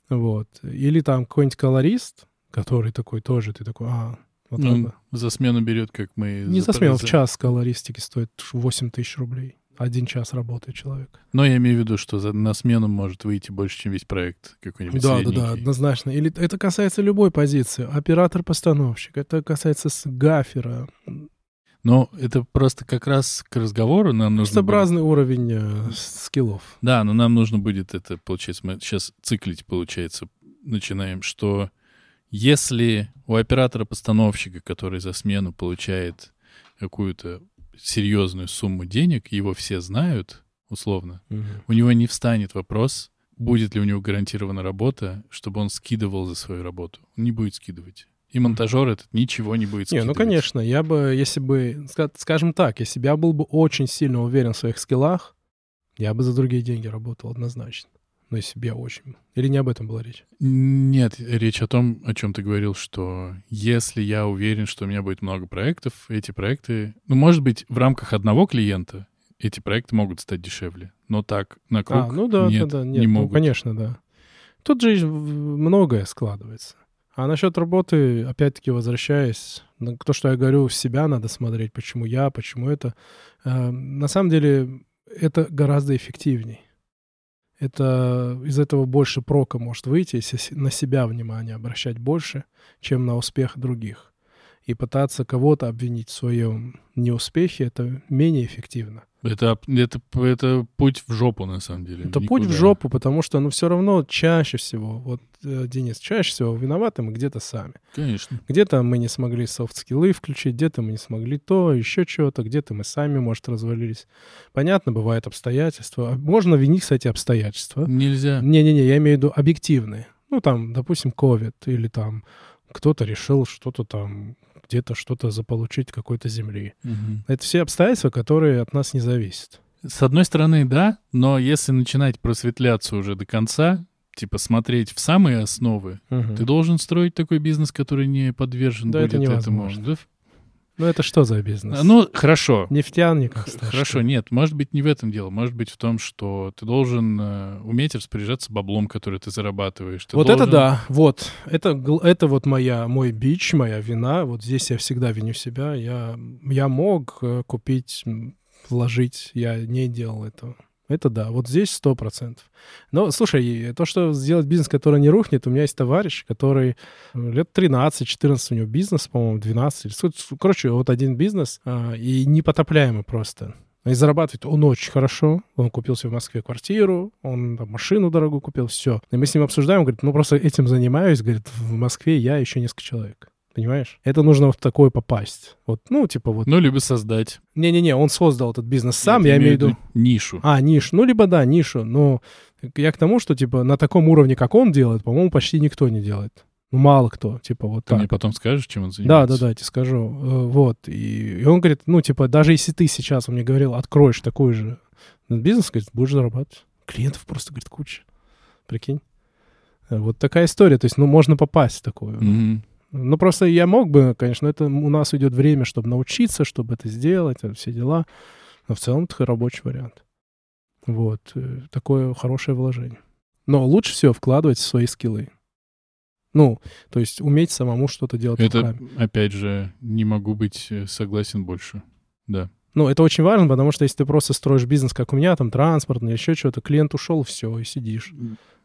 Вот. Или там какой-нибудь колорист, который такой тоже, ты такой, а, вот Ну, это. за смену берет, как мы... Не за смену, в за- час колористики стоит 8 тысяч рублей. Один час работает человек. Но я имею в виду, что за- на смену может выйти больше, чем весь проект какой-нибудь Да, да, да, однозначно. Или это касается любой позиции. Оператор-постановщик, это касается с гафера. Но это просто как раз к разговору нам нужно... Просто будет- разный уровень э, скиллов. Да, но нам нужно будет это, получается, мы сейчас циклить, получается, начинаем, что если у оператора-постановщика, который за смену получает какую-то серьезную сумму денег, его все знают, условно, у него не встанет вопрос, будет ли у него гарантирована работа, чтобы он скидывал за свою работу. Он не будет скидывать. И монтажер этот ничего не будет Не, скидывать. ну конечно, я бы, если бы, ска- скажем так, если бы я был бы очень сильно уверен в своих скиллах, я бы за другие деньги работал однозначно. Но если бы я очень... Или не об этом была речь? Нет, речь о том, о чем ты говорил, что если я уверен, что у меня будет много проектов, эти проекты, ну, может быть, в рамках одного клиента эти проекты могут стать дешевле, но так на круг а, ну да, нет, да, да, нет, не ну, могут. конечно, да. Тут же многое складывается. А насчет работы, опять-таки, возвращаясь, на то, что я говорю, в себя надо смотреть, почему я, почему это. Э, на самом деле, это гораздо эффективней. Это из этого больше прока может выйти, если на себя внимание обращать больше, чем на успех других. И пытаться кого-то обвинить в своем неуспехе, это менее эффективно. Это, это, это путь в жопу, на самом деле. Это путь в Никуда. жопу, потому что, ну, все равно чаще всего, вот, э, Денис, чаще всего виноваты мы где-то сами. Конечно. Где-то мы не смогли софт-скиллы включить, где-то мы не смогли то, еще чего-то, где-то мы сами, может, развалились. Понятно, бывают обстоятельства. Можно винить, кстати, обстоятельства. Нельзя. Не-не-не, я имею в виду объективные. Ну, там, допустим, COVID, или там кто-то решил что-то там, где-то что-то заполучить какой-то земли. Мгм. Это все обстоятельства, которые от нас не зависят. С одной стороны, да, но если начинать просветляться уже до конца, типа смотреть в самые основы, Мгм. ты должен строить такой бизнес, который не подвержен Да это будет этому. невозможно. Да, Ну, это что за бизнес? Ну, хорошо. Нефтяников. Х- Хорошо, нет, может быть, не в этом дело. Может быть в том, что ты должен э, уметь распоряжаться баблом, который ты зарабатываешь. Ты Вот это должен- да, вот. Это, это вот моя, мой бич, моя вина. Вот здесь я всегда виню себя. Я, я мог э, купить, вложить, я не делал этого. Это да, вот здесь сто процентов. Но, слушай, то, что сделать бизнес, который не рухнет, у меня есть товарищ, который э, лет 13-14 у него бизнес, по-моему, 12. или сколько- Короче, вот один бизнес, а, и непотопляемый просто. И зарабатывает он очень хорошо. Он купил себе в Москве квартиру, он там, машину дорогую купил, все. И мы с ним обсуждаем, он говорит, ну просто этим занимаюсь, говорит, в Москве я еще несколько человек. Понимаешь? Это нужно вот в такое попасть. Вот, ну, типа вот. Ну, либо создать. Не-не-не, он создал этот бизнес сам, Нет, я имею в виду... нишу. А, нишу. Ну, либо да, нишу. Но я к тому, что, типа, на таком уровне, как он делает, по-моему, почти никто не делает. Ну, мало кто, типа, вот Ты так. мне потом скажешь, чем он Да, занимается? да, да, я тебе скажу. Э, Вот. И, и он говорит, ну, типа, даже если ты сейчас, он мне говорил, откроешь такой же бизнес, говорит, будешь зарабатывать. Клиентов просто, говорит, куча. Прикинь. Э, Вот такая история. То есть, ну, можно попасть в такую. Мгм. Ну, просто я мог бы, конечно, это у нас идет время, чтобы научиться, чтобы это сделать, все дела. Но в целом это рабочий вариант. Вот. э, Такое хорошее вложение. Но лучше всего вкладывать в свои скиллы. Ну, то есть уметь самому что-то делать Это, руками. опять же, не могу быть э, согласен больше. Да. Ну, это очень важно, потому что если ты просто строишь бизнес, как у меня, там, транспортный, еще что-то, клиент ушел, все, и сидишь.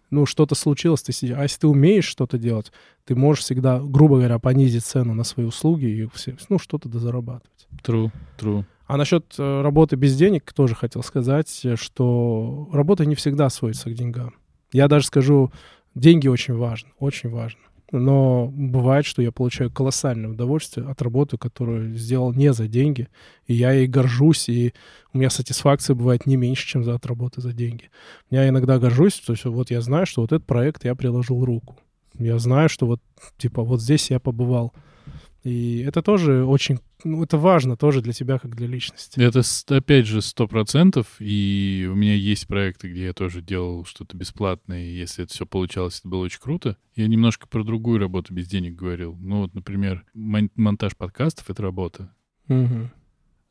Ну, что-то случилось, ты сидишь. А если ты умеешь что-то делать, ты можешь всегда, грубо говоря, понизить цену на свои услуги и все, ну, что-то дозарабатывать. True, true. А насчет э, работы без денег тоже хотел сказать, что работа не всегда сводится к деньгам. Я даже скажу, деньги очень важны, очень важно. Но бывает, что я получаю колоссальное удовольствие от работы, которую сделал не за деньги, и я ей горжусь, и у меня сатисфакция бывает не меньше, чем за от работы за деньги. Я иногда горжусь, то есть вот я знаю, что вот этот проект я приложил руку. Я знаю, что вот, типа, вот здесь я побывал. И это тоже очень, ну, это важно тоже для тебя, как для личности. Это, опять же, сто процентов. И у меня есть проекты, где я тоже делал что-то бесплатное. И если это все получалось, это было очень круто. Я немножко про другую работу без денег говорил. Ну вот, например, мон- монтаж подкастов — это работа. Мгм.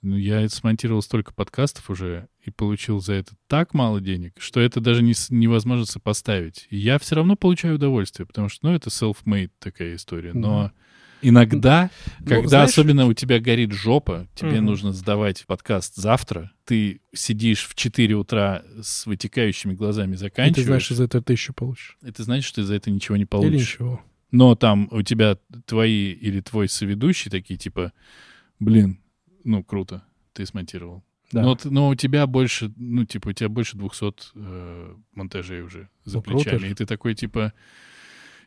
Ну, я смонтировал столько подкастов уже и получил за это так мало денег, что это даже не, невозможно сопоставить. И я все равно получаю удовольствие, потому что, ну, это self-made такая история. Но Да. Иногда, Ну, когда знаешь- особенно у тебя горит жопа, тебе Мгм. нужно сдавать подкаст завтра, ты сидишь в 4 утра с вытекающими глазами, И заканчиваешь, ты знаешь, что за это тысячу получишь. это значит, что ты за это ничего не Или получишь. ничего. Но там у тебя твои или твой соведущий такие, типа, блин, ну, круто, ты смонтировал. Да. Но, но у тебя больше, ну, типа, у тебя больше 200 э, монтажей уже за Ну, круто плечами. же. И ты такой, типа,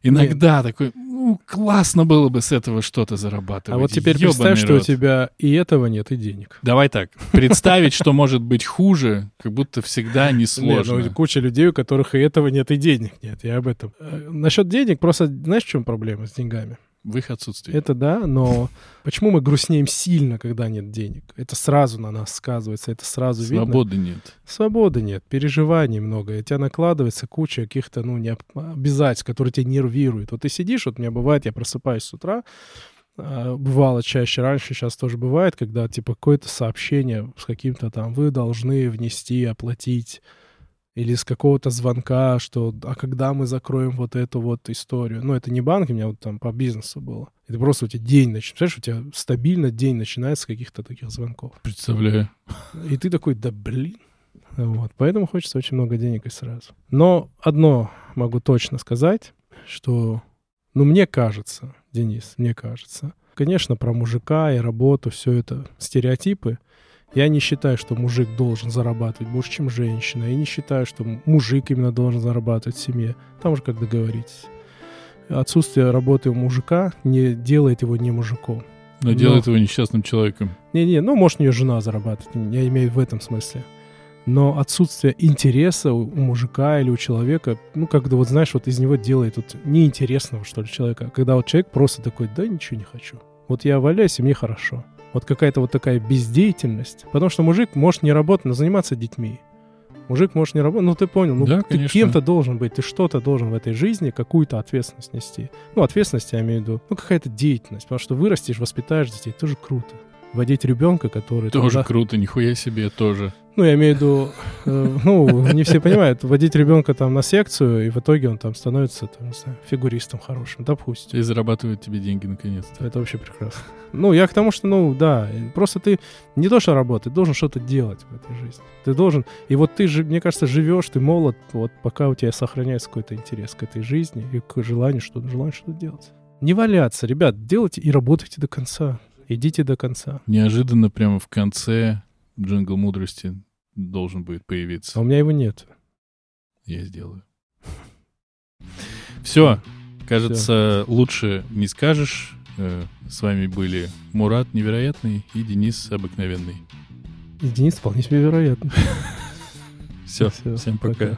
иногда такой, ну, классно было бы с этого что-то зарабатывать. а вот теперь ёбаный представь, что у рот». тебя и этого нет, и денег. Давай так, представить, что может быть хуже, как будто всегда Нет, несложно. ну, куча людей, у которых и этого нет, и денег нет. Я об этом. Э, Насчет денег, просто знаешь, в чем проблема с деньгами? В их отсутствии. Это да, но почему мы грустнеем сильно, когда нет денег? Это сразу на нас сказывается, это сразу видно. Свободы нет. Свободы нет, переживаний много. И у тебя накладывается куча каких-то, ну, необ- обязательств, которые тебя нервируют. Вот ты сидишь, вот у меня бывает, я просыпаюсь с утра, а, бывало чаще раньше, сейчас тоже бывает, когда, типа, какое-то сообщение с каким-то там, вы должны внести, оплатить, или с какого-то звонка, что, а когда мы закроем вот эту вот историю? Ну, это не банк, у меня вот там по бизнесу было. Это просто у тебя день начинается. Представляешь, у тебя стабильно день начинается с каких-то таких звонков. Представляю. И ты такой, да блин. Вот. Поэтому хочется очень много денег и сразу. Но одно могу точно сказать, что, ну, мне кажется, Денис, мне кажется, конечно, про мужика и работу, все это стереотипы. Я не считаю, что мужик должен зарабатывать больше, чем женщина. Я не считаю, что мужик именно должен зарабатывать в семье. Там уже как договоритесь. Отсутствие работы у мужика не делает его не мужиком. Но Но- делает его несчастным человеком. Не-не, ну, может, у нее жена зарабатывает, я имею в этом смысле. Но отсутствие интереса у, у мужика или у человека, ну, когда вот, знаешь, вот из него делает вот неинтересного, что ли, человека. Когда вот человек просто такой, да, ничего не хочу. Вот я валяюсь, и мне хорошо. Вот какая-то вот такая бездеятельность. Потому что мужик может не работать, но заниматься детьми. Мужик может не работать, ну ты понял, ну Да, ты конечно. кем-то должен быть, ты что-то должен в этой жизни, какую-то ответственность нести. Ну, ответственность я имею в виду, ну, какая-то деятельность, потому что вырастешь, воспитаешь детей, тоже круто. Водить ребенка, который... Тоже тогда- круто, нихуя себе, тоже. Ну, я имею в виду, э, ну, не все понимают, водить ребенка там на секцию, и в итоге он там становится, там, не знаю, фигуристом хорошим, допустим. И зарабатывает тебе деньги наконец-то. Это вообще прекрасно. Ну, я к тому, что, ну, да, просто ты не то, что работать, ты должен что-то делать в этой жизни. Ты должен, и вот ты, же, мне кажется, живешь, ты молод, вот пока у тебя сохраняется какой-то интерес к этой жизни и к желанию что-то, желанию что-то делать. Не валяться, ребят, делайте и работайте до конца. Идите до конца. Неожиданно прямо в конце джингл мудрости должен будет А появиться. у меня его нет. Я сделаю. Все. Кажется, лучше не скажешь. Э, С вами были Мурат невероятный и Денис обыкновенный. И Денис вполне себе вероятно. Все, всем пока.